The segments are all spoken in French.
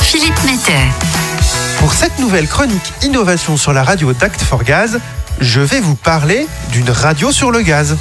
Philippe Mettet. Pour cette nouvelle chronique Innovation sur la radio d'Act for Gaz, je vais vous parler d'une radio sur le gaz.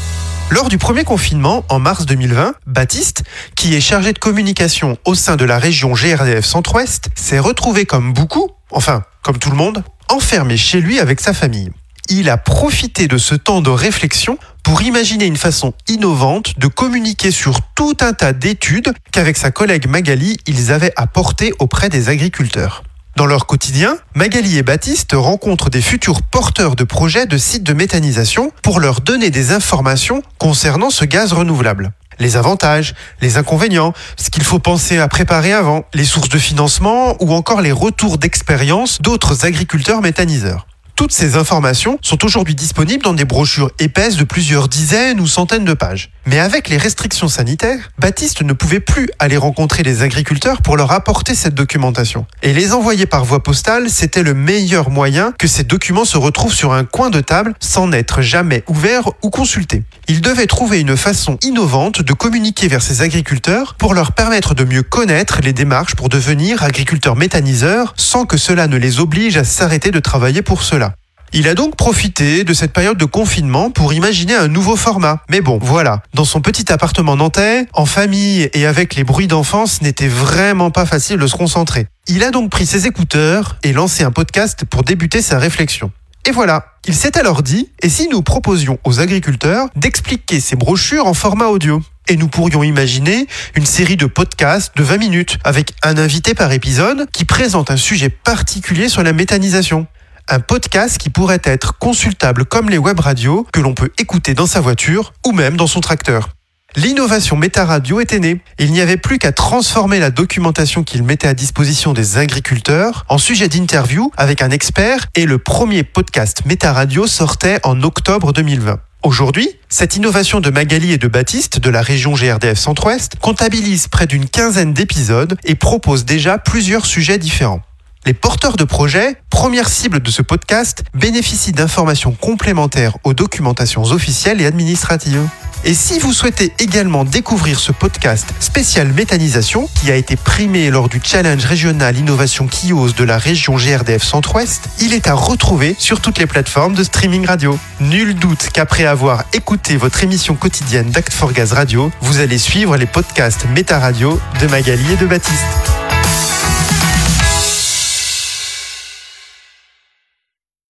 Lors du premier confinement, en mars 2020, Baptiste, qui est chargé de communication au sein de la région GRDF Centre-Ouest, s'est retrouvé comme beaucoup, enfin comme tout le monde, enfermé chez lui avec sa famille. Il a profité de ce temps de réflexion pour imaginer une façon innovante de communiquer sur tout un tas d'études qu'avec sa collègue Magali, ils avaient apportées auprès des agriculteurs. Dans leur quotidien, Magali et Baptiste rencontrent des futurs porteurs de projets de sites de méthanisation pour leur donner des informations concernant ce gaz renouvelable. Les avantages, les inconvénients, ce qu'il faut penser à préparer avant, les sources de financement ou encore les retours d'expérience d'autres agriculteurs méthaniseurs. Toutes ces informations sont aujourd'hui disponibles dans des brochures épaisses de plusieurs dizaines ou centaines de pages. Mais avec les restrictions sanitaires, Baptiste ne pouvait plus aller rencontrer les agriculteurs pour leur apporter cette documentation. Et les envoyer par voie postale, c'était le meilleur moyen que ces documents se retrouvent sur un coin de table sans n'être jamais ouverts ou consultés. Il devait trouver une façon innovante de communiquer vers ces agriculteurs pour leur permettre de mieux connaître les démarches pour devenir agriculteurs méthaniseurs sans que cela ne les oblige à s'arrêter de travailler pour cela. Il a donc profité de cette période de confinement pour imaginer un nouveau format. Mais bon, voilà, dans son petit appartement nantais, en famille et avec les bruits d'enfance, n'était vraiment pas facile de se concentrer. Il a donc pris ses écouteurs et lancé un podcast pour débuter sa réflexion. Et voilà, il s'est alors dit, et si nous proposions aux agriculteurs d'expliquer ces brochures en format audio? Et nous pourrions imaginer une série de podcasts de 20 minutes avec un invité par épisode qui présente un sujet particulier sur la méthanisation un podcast qui pourrait être consultable comme les web radios que l'on peut écouter dans sa voiture ou même dans son tracteur. L'innovation Méta Radio était née. Il n'y avait plus qu'à transformer la documentation qu'il mettait à disposition des agriculteurs en sujet d'interview avec un expert et le premier podcast Méta Radio sortait en octobre 2020. Aujourd'hui, cette innovation de Magali et de Baptiste de la région GRDF Centre-Ouest comptabilise près d'une quinzaine d'épisodes et propose déjà plusieurs sujets différents. Les porteurs de projets, première cible de ce podcast, bénéficient d'informations complémentaires aux documentations officielles et administratives. Et si vous souhaitez également découvrir ce podcast spécial méthanisation qui a été primé lors du challenge régional innovation Kios de la région GRDF Centre-Ouest, il est à retrouver sur toutes les plateformes de streaming radio. Nul doute qu'après avoir écouté votre émission quotidienne d'Act for Gaz Radio, vous allez suivre les podcasts Méta Radio de Magali et de Baptiste.